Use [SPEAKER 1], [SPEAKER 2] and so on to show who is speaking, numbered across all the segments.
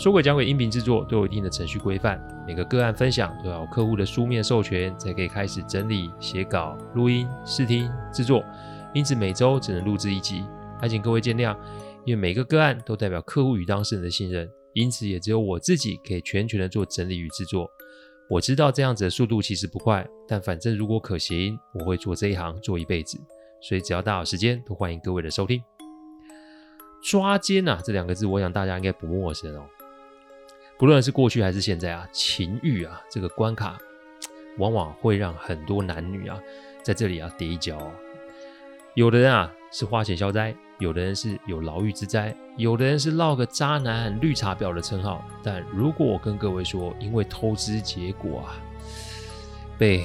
[SPEAKER 1] 说鬼讲鬼音频制作都有一定的程序规范，每个个案分享都要有客户的书面授权才可以开始整理、写稿、录音、试听、制作，因此每周只能录制一集，还请各位见谅。因为每个个案都代表客户与当事人的信任，因此也只有我自己可以全权的做整理与制作。我知道这样子的速度其实不快，但反正如果可行，我会做这一行做一辈子，所以只要大好时间，都欢迎各位的收听。抓奸啊，这两个字，我想大家应该不陌生哦。不论是过去还是现在啊，情欲啊这个关卡，往往会让很多男女啊在这里啊跌一跤。有的人啊是花钱消灾，有的人是有牢狱之灾，有的人是落个渣男绿茶婊的称号。但如果我跟各位说，因为偷吃结果啊被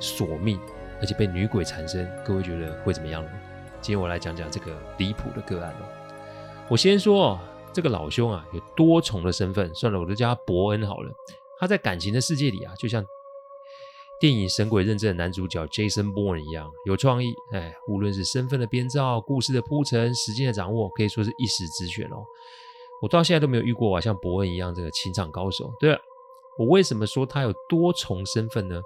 [SPEAKER 1] 索命，而且被女鬼缠身，各位觉得会怎么样呢？今天我来讲讲这个离谱的个案哦。我先说。这个老兄啊，有多重的身份，算了，我就叫他伯恩好了。他在感情的世界里啊，就像电影《神鬼认证》的男主角 Jason Bourne 一样，有创意。哎，无论是身份的编造、故事的铺陈、时间的掌握，可以说是一时之选哦。我到现在都没有遇过啊，像伯恩一样这个情场高手。对了，我为什么说他有多重身份呢？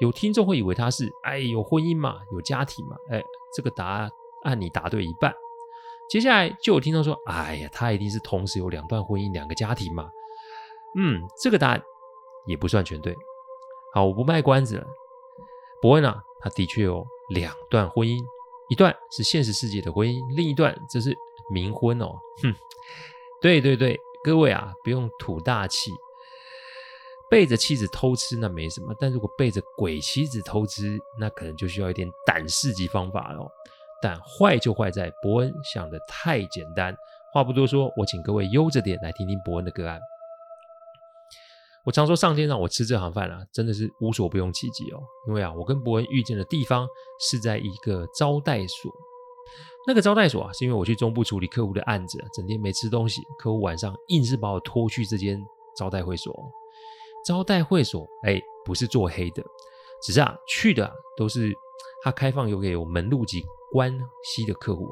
[SPEAKER 1] 有听众会以为他是哎，有婚姻嘛，有家庭嘛。哎，这个答案你答对一半。接下来就有听众说：“哎呀，他一定是同时有两段婚姻、两个家庭嘛。”嗯，这个答案也不算全对。好，我不卖关子了。伯恩啊，他的确有两段婚姻，一段是现实世界的婚姻，另一段则是冥婚哦。哼，对对对，各位啊，不用吐大气。背着妻子偷吃那没什么，但如果背着鬼妻子偷吃，那可能就需要一点胆识及方法喽。但坏就坏在伯恩想得太简单。话不多说，我请各位悠着点来听听伯恩的个案。我常说上天让我吃这行饭啊，真的是无所不用其极哦。因为啊，我跟伯恩遇见的地方是在一个招待所。那个招待所啊，是因为我去中部处理客户的案子，整天没吃东西，客户晚上硬是把我拖去这间招待会所。招待会所，哎，不是做黑的，只是啊，去的，都是他开放有给有门路及。关系的客户，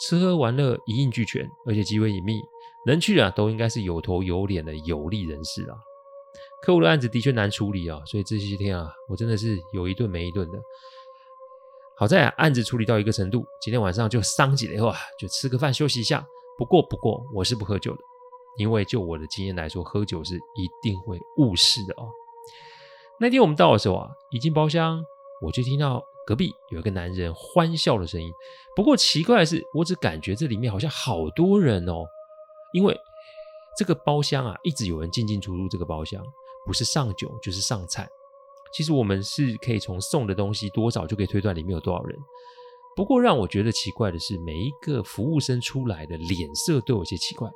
[SPEAKER 1] 吃喝玩乐一应俱全，而且极为隐秘，能去啊都应该是有头有脸的有利人士啊。客户的案子的确难处理啊，所以这些天啊，我真的是有一顿没一顿的。好在，案子处理到一个程度，今天晚上就桑几了以后啊，就吃个饭休息一下。不过不过，我是不喝酒的，因为就我的经验来说，喝酒是一定会误事的哦。那天我们到的时候啊，一进包厢，我就听到。隔壁有一个男人欢笑的声音，不过奇怪的是，我只感觉这里面好像好多人哦，因为这个包厢啊，一直有人进进出出。这个包厢不是上酒就是上菜。其实我们是可以从送的东西多少就可以推断里面有多少人。不过让我觉得奇怪的是，每一个服务生出来的脸色都有些奇怪。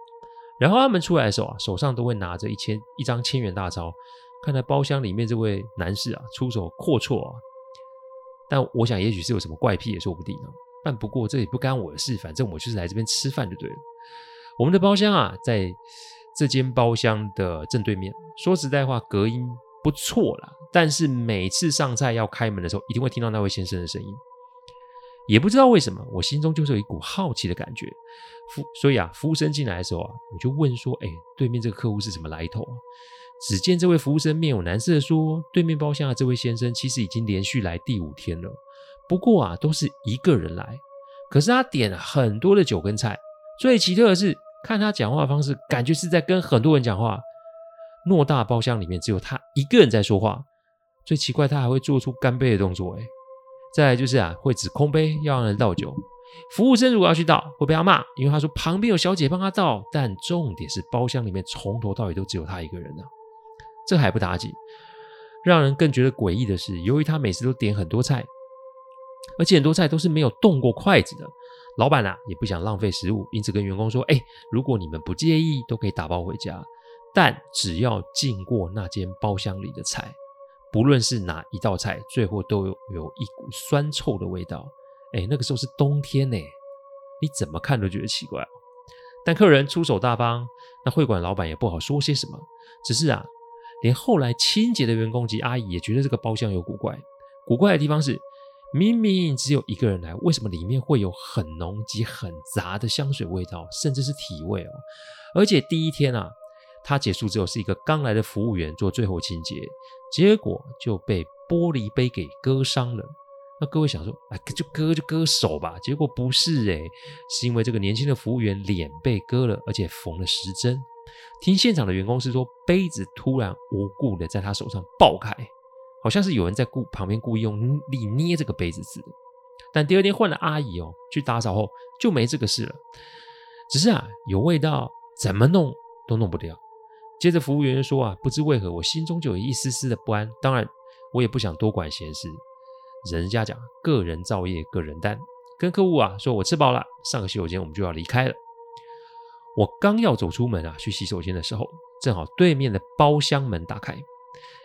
[SPEAKER 1] 然后他们出来的时候啊，手上都会拿着一千一张千元大钞。看来包厢里面这位男士啊，出手阔绰啊。但我想，也许是有什么怪癖也说不定呢。但不过这也不干我的事，反正我就是来这边吃饭就对了。我们的包厢啊，在这间包厢的正对面。说实在话，隔音不错啦。但是每次上菜要开门的时候，一定会听到那位先生的声音。也不知道为什么，我心中就是有一股好奇的感觉。服，所以啊，服务生进来的时候啊，我就问说：“哎，对面这个客户是什么来头啊？”只见这位服务生面有难色的说：“对面包厢的这位先生其实已经连续来第五天了，不过啊，都是一个人来。可是他点了很多的酒跟菜，最奇特的是，看他讲话的方式，感觉是在跟很多人讲话。偌大包厢里面只有他一个人在说话。最奇怪，他还会做出干杯的动作。哎，再来就是啊，会指空杯要让人倒酒。服务生如果要去倒，会被他骂，因为他说旁边有小姐帮他倒。但重点是，包厢里面从头到尾都只有他一个人啊。”这还不打紧，让人更觉得诡异的是，由于他每次都点很多菜，而且很多菜都是没有动过筷子的，老板啊也不想浪费食物，因此跟员工说：“哎，如果你们不介意，都可以打包回家。但只要进过那间包厢里的菜，不论是哪一道菜，最后都有有一股酸臭的味道。哎，那个时候是冬天呢，你怎么看都觉得奇怪。但客人出手大方，那会馆老板也不好说些什么。只是啊，连后来清洁的员工及阿姨也觉得这个包厢有古怪。古怪的地方是，明明只有一个人来，为什么里面会有很浓及很杂的香水味道，甚至是体味哦？而且第一天啊，他结束之后是一个刚来的服务员做最后清洁，结果就被玻璃杯给割伤了。那各位想说，哎，就割就割手吧。结果不是哎，是因为这个年轻的服务员脸被割了，而且缝了十针。听现场的员工是说，杯子突然无故的在他手上爆开，好像是有人在故旁边故意用力捏这个杯子似的。但第二天换了阿姨哦，去打扫后就没这个事了。只是啊，有味道，怎么弄都弄不掉。接着服务员说啊，不知为何我心中就有一丝丝的不安。当然，我也不想多管闲事。人家讲个人造业，个人担。跟客户啊说，我吃饱了，上个洗手间，我们就要离开了。我刚要走出门啊，去洗手间的时候，正好对面的包厢门打开，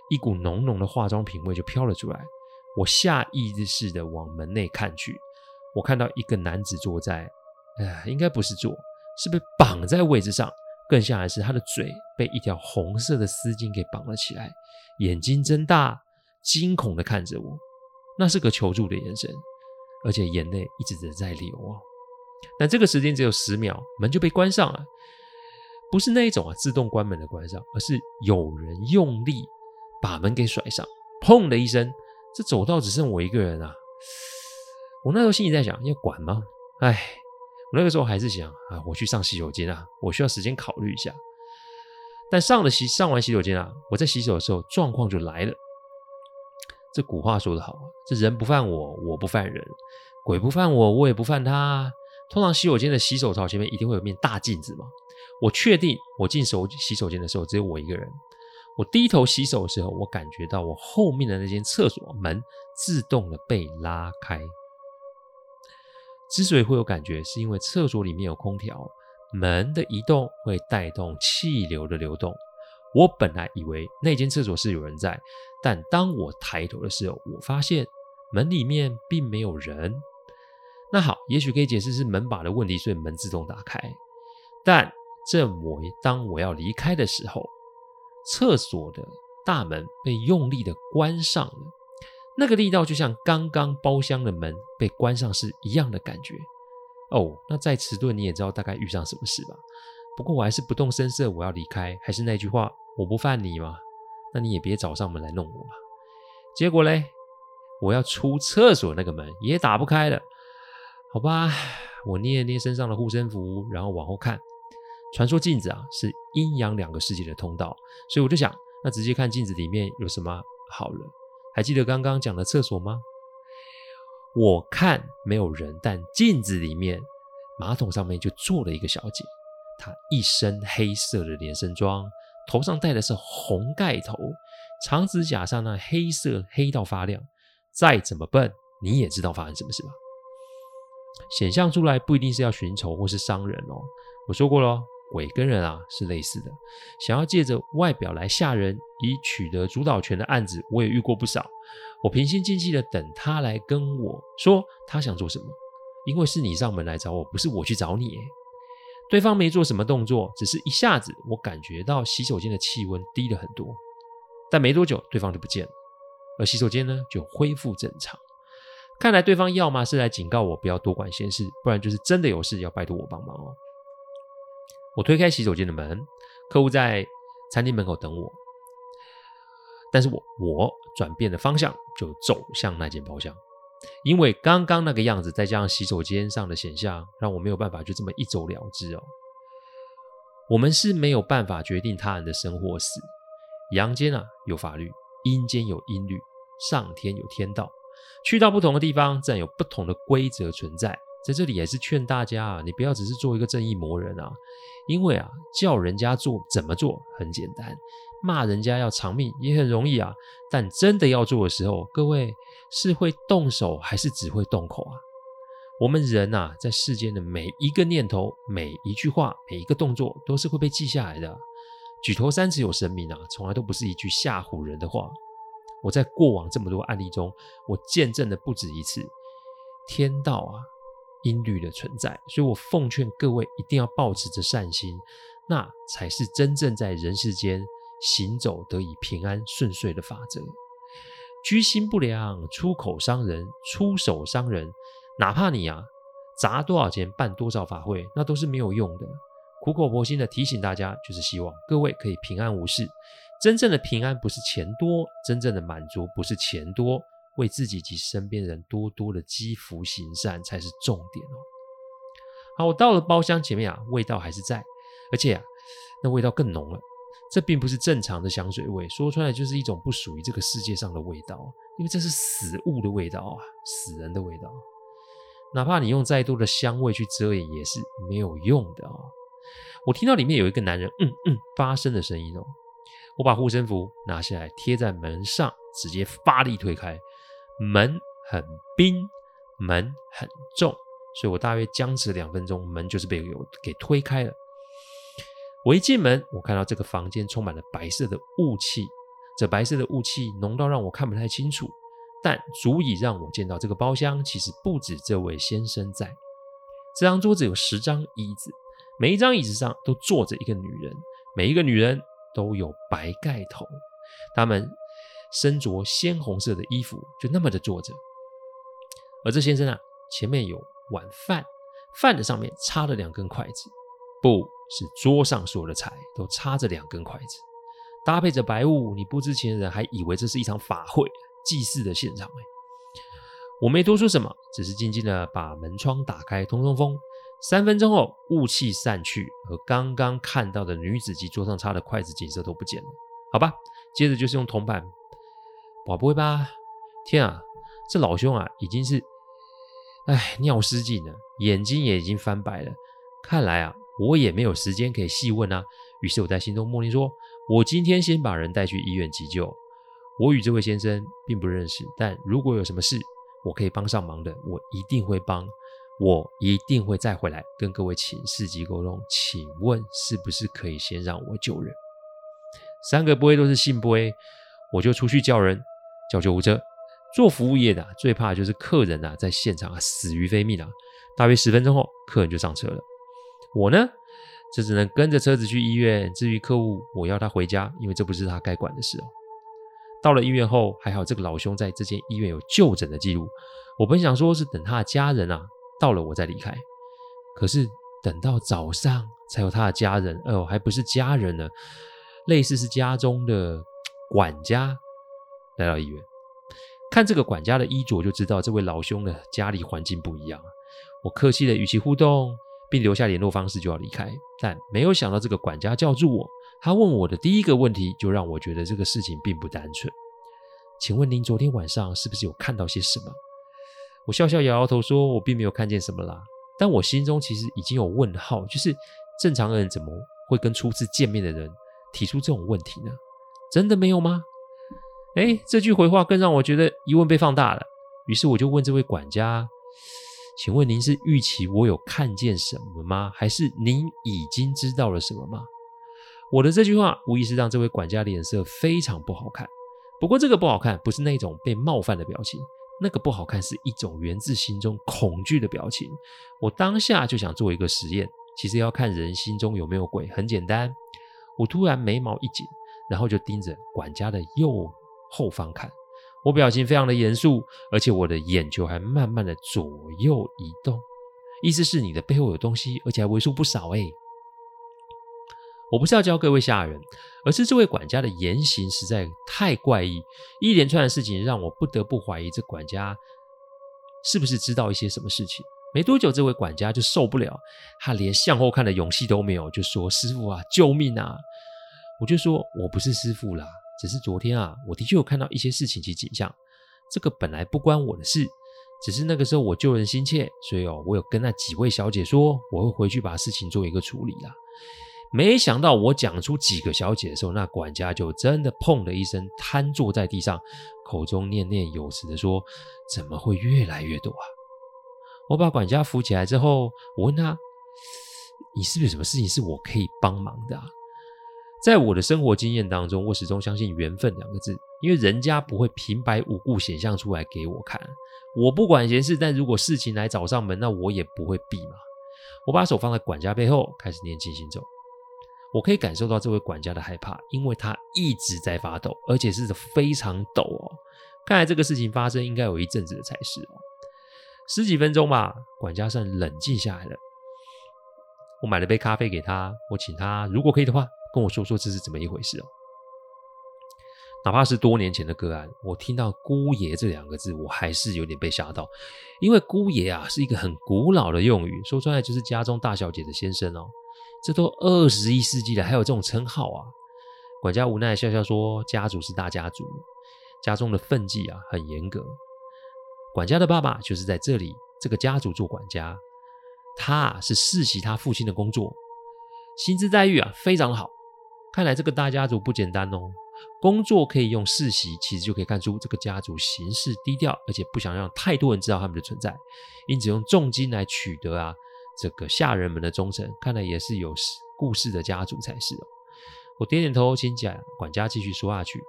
[SPEAKER 1] 一股浓浓的化妆品味就飘了出来。我下意识的往门内看去，我看到一个男子坐在，哎，应该不是坐，是被绑在位置上。更像的是，他的嘴被一条红色的丝巾给绑了起来，眼睛睁大，惊恐的看着我。那是个求助的眼神，而且眼泪一直的在流哦。但这个时间只有十秒，门就被关上了。不是那一种啊自动关门的关上，而是有人用力把门给甩上，砰的一声，这走道只剩我一个人啊。我那时候心里在想，要管吗？哎，我那个时候还是想啊，我去上洗手间啊，我需要时间考虑一下。但上了洗上完洗手间啊，我在洗手的时候，状况就来了。这古话说得好啊，这人不犯我，我不犯人；鬼不犯我，我也不犯他。通常洗手间的洗手槽前面一定会有面大镜子嘛。我确定我进手洗手间的时候只有我一个人。我低头洗手的时候，我感觉到我后面的那间厕所门自动的被拉开。之所以会有感觉，是因为厕所里面有空调，门的移动会带动气流的流动。我本来以为那间厕所是有人在，但当我抬头的时候，我发现门里面并没有人。那好，也许可以解释是门把的问题，所以门自动打开。但正我当我要离开的时候，厕所的大门被用力的关上了，那个力道就像刚刚包厢的门被关上是一样的感觉。哦，那再迟钝你也知道大概遇上什么事吧？不过我还是不动声色，我要离开。还是那句话，我不犯你嘛，那你也别找上门来弄我嘛。结果嘞，我要出厕所那个门也打不开了。好吧，我捏了捏身上的护身符，然后往后看。传说镜子啊是阴阳两个世界的通道，所以我就想，那直接看镜子里面有什么好了。还记得刚刚讲的厕所吗？我看没有人，但镜子里面马桶上面就坐了一个小姐。她一身黑色的连身装，头上戴的是红盖头，长指甲上那黑色黑到发亮。再怎么笨，你也知道发生什么事吧？显象出来不一定是要寻仇或是伤人哦。我说过了，鬼跟人啊是类似的，想要借着外表来吓人，以取得主导权的案子，我也遇过不少。我平心静气的等他来跟我说他想做什么，因为是你上门来找我，不是我去找你。对方没做什么动作，只是一下子，我感觉到洗手间的气温低了很多。但没多久，对方就不见了，而洗手间呢就恢复正常。看来对方要么是来警告我不要多管闲事，不然就是真的有事要拜托我帮忙哦。我推开洗手间的门，客户在餐厅门口等我，但是我我转变了方向，就走向那间包厢。因为刚刚那个样子，再加上洗手间上的显像，让我没有办法就这么一走了之哦。我们是没有办法决定他人的生或死。阳间啊有法律，阴间有阴律，上天有天道。去到不同的地方，自然有不同的规则存在。在这里也是劝大家啊，你不要只是做一个正义魔人啊，因为啊，叫人家做怎么做很简单。骂人家要偿命也很容易啊，但真的要做的时候，各位是会动手还是只会动口啊？我们人呐，在世间的每一个念头、每一句话、每一个动作，都是会被记下来的。举头三尺有神明啊，从来都不是一句吓唬人的话。我在过往这么多案例中，我见证了不止一次天道啊、音律的存在。所以我奉劝各位一定要保持着善心，那才是真正在人世间行走得以平安顺遂的法则。居心不良，出口伤人，出手伤人，哪怕你啊砸多少钱办多少法会，那都是没有用的。苦口婆心的提醒大家，就是希望各位可以平安无事。真正的平安不是钱多，真正的满足不是钱多，为自己及身边人多多的积福行善才是重点哦。好，我到了包厢前面啊，味道还是在，而且啊，那味道更浓了。这并不是正常的香水味，说出来就是一种不属于这个世界上的味道，因为这是死物的味道啊，死人的味道。哪怕你用再多的香味去遮掩，也是没有用的啊。我听到里面有一个男人嗯嗯发声的声音哦，我把护身符拿下来贴在门上，直接发力推开。门很冰，门很重，所以我大约僵持两分钟，门就是被我给推开了。我一进门，我看到这个房间充满了白色的雾气，这白色的雾气浓到让我看不太清楚，但足以让我见到这个包厢其实不止这位先生在。这张桌子有十张椅子。每一张椅子上都坐着一个女人，每一个女人都有白盖头，他们身着鲜红色的衣服，就那么的坐着。而这先生啊，前面有碗饭，饭的上面插了两根筷子，不是桌上所有的菜都插着两根筷子，搭配着白雾，你不知情的人还以为这是一场法会祭祀的现场。哎，我没多说什么，只是静静的把门窗打开，通通风。三分钟后，雾气散去，和刚刚看到的女子及桌上插的筷子景色都不见了。好吧，接着就是用铜板，哇，不会吧？天啊，这老兄啊，已经是，哎，尿失禁了，眼睛也已经翻白了。看来啊，我也没有时间可以细问啊。于是我在心中默念说：“我今天先把人带去医院急救。我与这位先生并不认识，但如果有什么事，我可以帮上忙的，我一定会帮。”我一定会再回来跟各位请示及沟通，请问是不是可以先让我救人？三个杯都是圣杯，我就出去叫人叫救护车。做服务业的最怕的就是客人啊在现场死于非命啊。大约十分钟后，客人就上车了。我呢，这只能跟着车子去医院。至于客户，我要他回家，因为这不是他该管的事哦。到了医院后，还好这个老兄在这间医院有就诊的记录。我本想说是等他的家人啊。到了我再离开，可是等到早上才有他的家人，哦，还不是家人呢，类似是家中的管家来到医院，看这个管家的衣着就知道这位老兄的家里环境不一样。我客气的与其互动，并留下联络方式就要离开，但没有想到这个管家叫住我，他问我的第一个问题就让我觉得这个事情并不单纯。请问您昨天晚上是不是有看到些什么？我笑笑摇摇头说：“我并没有看见什么啦。”但我心中其实已经有问号，就是正常人怎么会跟初次见面的人提出这种问题呢？真的没有吗？哎，这句回话更让我觉得疑问被放大了。于是我就问这位管家：“请问您是预期我有看见什么吗？还是您已经知道了什么吗？”我的这句话无疑是让这位管家脸色非常不好看。不过这个不好看不是那种被冒犯的表情。那个不好看是一种源自心中恐惧的表情。我当下就想做一个实验，其实要看人心中有没有鬼，很简单。我突然眉毛一紧，然后就盯着管家的右后方看。我表情非常的严肃，而且我的眼球还慢慢的左右移动，意思是你的背后有东西，而且还为数不少诶。我不是要教各位吓人，而是这位管家的言行实在太怪异，一连串的事情让我不得不怀疑这管家是不是知道一些什么事情。没多久，这位管家就受不了，他连向后看的勇气都没有，就说：“师傅啊，救命啊！”我就说：“我不是师傅啦，只是昨天啊，我的确有看到一些事情及景象，这个本来不关我的事，只是那个时候我救人心切，所以哦，我有跟那几位小姐说，我会回去把事情做一个处理啦。”没想到我讲出几个小姐的时候，那管家就真的砰的一声瘫坐在地上，口中念念有词的说：“怎么会越来越多啊？”我把管家扶起来之后，我问他：“你是不是有什么事情是我可以帮忙的啊？”在我的生活经验当中，我始终相信缘分两个字，因为人家不会平白无故显现出来给我看。我不管闲事，但如果事情来找上门，那我也不会避嘛。我把手放在管家背后，开始念静心咒。我可以感受到这位管家的害怕，因为他一直在发抖，而且是非常抖哦。看来这个事情发生应该有一阵子了才是哦。十几分钟吧，管家算冷静下来了。我买了杯咖啡给他，我请他如果可以的话，跟我说说这是怎么一回事哦。哪怕是多年前的个案，我听到“姑爷”这两个字，我还是有点被吓到，因为“姑爷”啊是一个很古老的用语，说出来就是家中大小姐的先生哦。这都二十一世纪了，还有这种称号啊？管家无奈笑笑说：“家族是大家族，家中的分际啊很严格。管家的爸爸就是在这里这个家族做管家，他啊是世袭他父亲的工作，薪资待遇啊非常好。看来这个大家族不简单哦。”工作可以用世袭，其实就可以看出这个家族行事低调，而且不想让太多人知道他们的存在，因此用重金来取得啊这个下人们的忠诚，看来也是有故事的家族才是哦。我点点头，请讲管家继续说下去。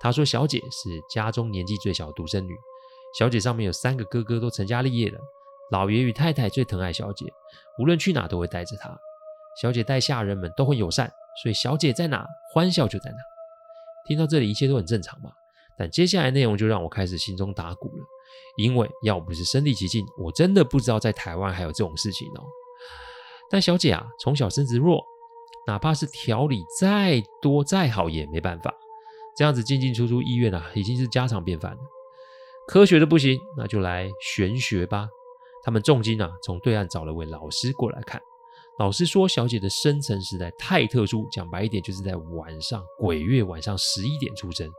[SPEAKER 1] 他说：“小姐是家中年纪最小的独生女，小姐上面有三个哥哥都成家立业了，老爷与太太最疼爱小姐，无论去哪都会带着她。小姐待下人们都很友善，所以小姐在哪欢笑就在哪。”听到这里，一切都很正常嘛。但接下来内容就让我开始心中打鼓了，因为要不是身历其境，我真的不知道在台湾还有这种事情哦。但小姐啊，从小身子弱，哪怕是调理再多再好也没办法，这样子进进出出医院啊，已经是家常便饭了。科学的不行，那就来玄学吧。他们重金啊，从对岸找了位老师过来看。老师说，小姐的生辰实在太特殊，讲白一点，就是在晚上鬼月晚上十一点出生，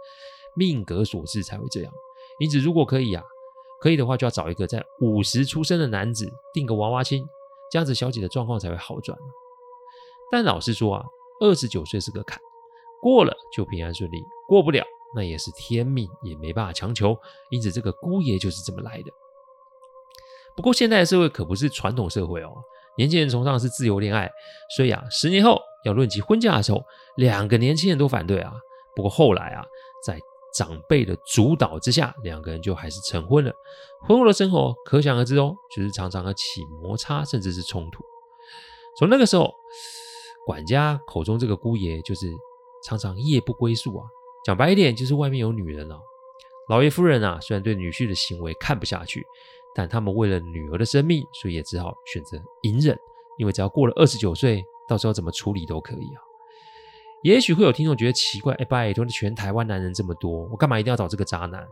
[SPEAKER 1] 命格所致才会这样。因此，如果可以啊，可以的话，就要找一个在五十出生的男子，订个娃娃亲，这样子小姐的状况才会好转。但老实说啊，二十九岁是个坎，过了就平安顺利，过不了那也是天命，也没办法强求。因此，这个姑爷就是这么来的。不过，现在社会可不是传统社会哦。年轻人崇尚是自由恋爱，所以啊，十年后要论及婚嫁的时候，两个年轻人都反对啊。不过后来啊，在长辈的主导之下，两个人就还是成婚了。婚后的生活可想而知哦，就是常常的起摩擦，甚至是冲突。从那个时候，管家口中这个姑爷就是常常夜不归宿啊。讲白一点，就是外面有女人了。老爷夫人啊，虽然对女婿的行为看不下去。但他们为了女儿的生命，所以也只好选择隐忍，因为只要过了二十九岁，到时候怎么处理都可以啊。也许会有听众觉得奇怪，哎，拜托，全台湾男人这么多，我干嘛一定要找这个渣男？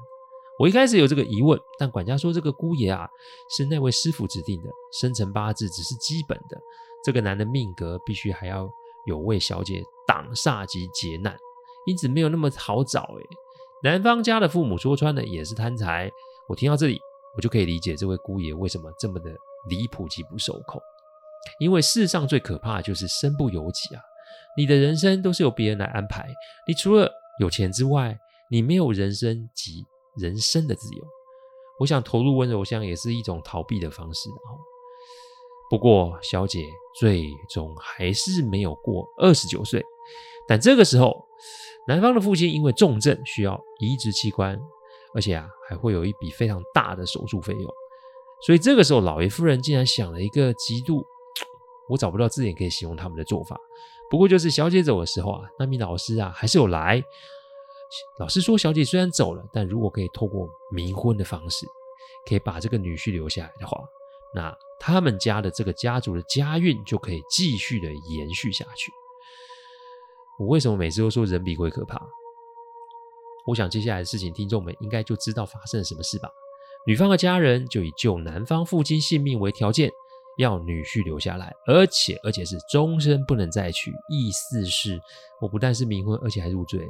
[SPEAKER 1] 我一开始有这个疑问，但管家说这个姑爷啊，是那位师傅指定的，生辰八字只是基本的，这个男的命格必须还要有为小姐挡煞及劫难，因此没有那么好找。哎，男方家的父母说穿了也是贪财。我听到这里。我就可以理解这位姑爷为什么这么的离谱及不受控，因为世上最可怕的就是身不由己啊！你的人生都是由别人来安排，你除了有钱之外，你没有人生及人生的自由。我想投入温柔乡也是一种逃避的方式啊。不过小姐最终还是没有过二十九岁，但这个时候，男方的父亲因为重症需要移植器官。而且啊，还会有一笔非常大的手术费用，所以这个时候，老爷夫人竟然想了一个极度，我找不到字眼可以形容他们的做法。不过就是小姐走的时候啊，那名老师啊还是有来。老师说，小姐虽然走了，但如果可以透过冥婚的方式，可以把这个女婿留下来的话，那他们家的这个家族的家运就可以继续的延续下去。我为什么每次都说人比鬼可怕？我想接下来的事情，听众们应该就知道发生了什么事吧。女方的家人就以救男方父亲性命为条件，要女婿留下来，而且而且是终身不能再娶。意思是，我不但是冥婚，而且还入赘。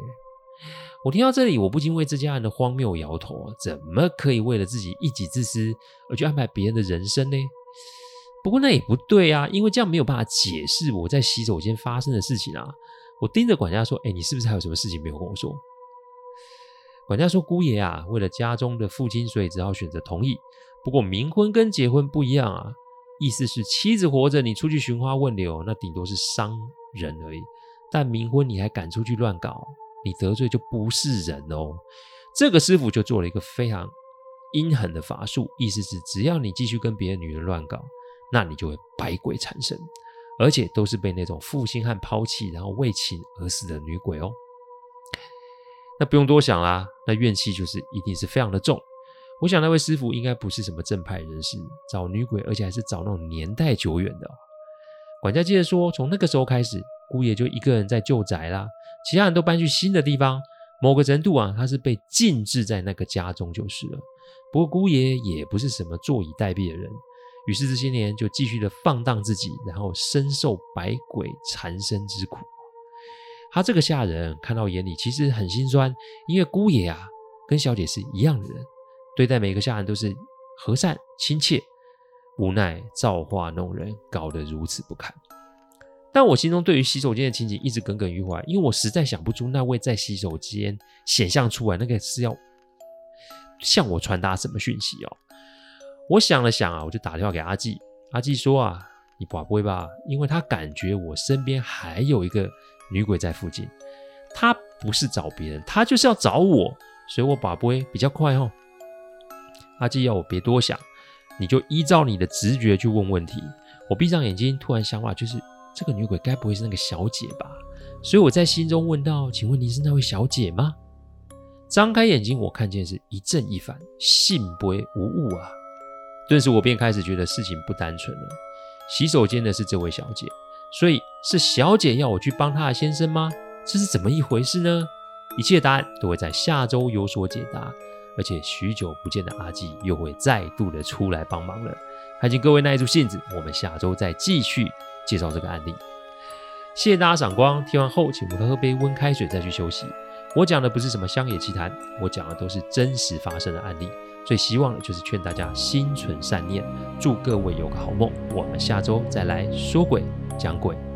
[SPEAKER 1] 我听到这里，我不禁为这家人的荒谬摇头。怎么可以为了自己一己之私而去安排别人的人生呢？不过那也不对啊，因为这样没有办法解释我在洗手间发生的事情啊。我盯着管家说：“哎，你是不是还有什么事情没有跟我说？”管家说：“姑爷啊，为了家中的父亲，所以只好选择同意。不过冥婚跟结婚不一样啊，意思是妻子活着，你出去寻花问柳，那顶多是伤人而已。但冥婚你还敢出去乱搞，你得罪就不是人哦。这个师傅就做了一个非常阴狠的法术，意思是只要你继续跟别的女人乱搞，那你就会百鬼缠身，而且都是被那种负心汉抛弃，然后为情而死的女鬼哦。那不用多想啦，那怨气就是一定是非常的重。我想那位师傅应该不是什么正派人士，找女鬼，而且还是找那种年代久远的。管家接着说，从那个时候开始，姑爷就一个人在旧宅啦，其他人都搬去新的地方。某个程度啊，他是被禁制在那个家中就是了。不过姑爷也不是什么坐以待毙的人，于是这些年就继续的放荡自己，然后深受百鬼缠身之苦。他这个下人看到眼里其实很心酸，因为姑爷啊跟小姐是一样的人。对待每个下人都是和善亲切，无奈造化弄人，搞得如此不堪。但我心中对于洗手间的情景一直耿耿于怀，因为我实在想不出那位在洗手间显现出来那个是要向我传达什么讯息哦。我想了想啊，我就打电话给阿纪。阿纪说啊，你不会吧？因为他感觉我身边还有一个女鬼在附近，他不是找别人，他就是要找我，所以我把不会比较快哦。阿基要我别多想，你就依照你的直觉去问问题。我闭上眼睛，突然想法就是这个女鬼该不会是那个小姐吧？所以我在心中问道：“请问您是那位小姐吗？”张开眼睛，我看见是一正一反，信不无误啊！顿时我便开始觉得事情不单纯了。洗手间的是这位小姐，所以是小姐要我去帮她的先生吗？这是怎么一回事呢？一切答案都会在下周有所解答。而且许久不见的阿纪又会再度的出来帮忙了，还请各位耐住性子，我们下周再继续介绍这个案例。谢谢大家赏光，听完后请我喝杯温开水再去休息。我讲的不是什么乡野奇谈，我讲的都是真实发生的案例。最希望的就是劝大家心存善念，祝各位有个好梦。我们下周再来说鬼讲鬼。